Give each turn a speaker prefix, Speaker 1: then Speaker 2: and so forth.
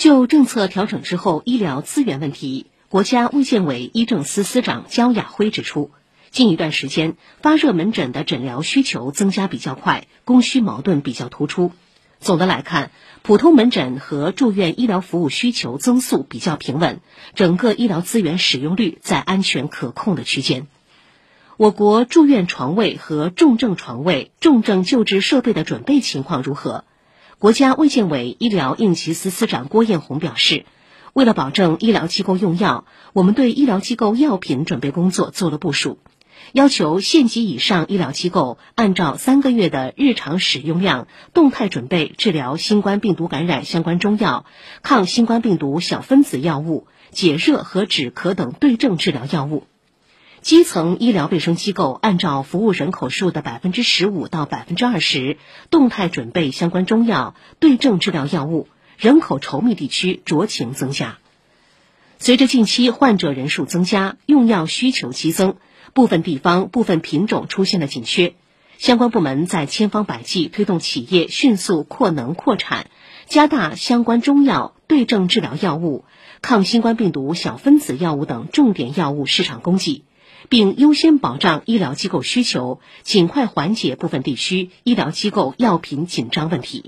Speaker 1: 就政策调整之后医疗资源问题，国家卫健委医政司司长焦亚辉指出，近一段时间发热门诊的诊疗需求增加比较快，供需矛盾比较突出。总的来看，普通门诊和住院医疗服务需求增速比较平稳，整个医疗资源使用率在安全可控的区间。我国住院床位和重症床位、重症救治设备的准备情况如何？国家卫健委医疗应急司司长郭艳红表示，为了保证医疗机构用药，我们对医疗机构药品准备工作做了部署，要求县级以上医疗机构按照三个月的日常使用量，动态准备治疗新冠病毒感染相关中药、抗新冠病毒小分子药物、解热和止咳等对症治疗药物。基层医疗卫生机构按照服务人口数的百分之十五到百分之二十，动态准备相关中药、对症治疗药物；人口稠密地区酌情增加。随着近期患者人数增加，用药需求激增，部分地方部分品种出现了紧缺，相关部门在千方百计推动企业迅速扩能扩产，加大相关中药、对症治疗药物、抗新冠病毒小分子药物等重点药物市场供给。并优先保障医疗机构需求，尽快缓解部分地区医疗机构药品紧张问题。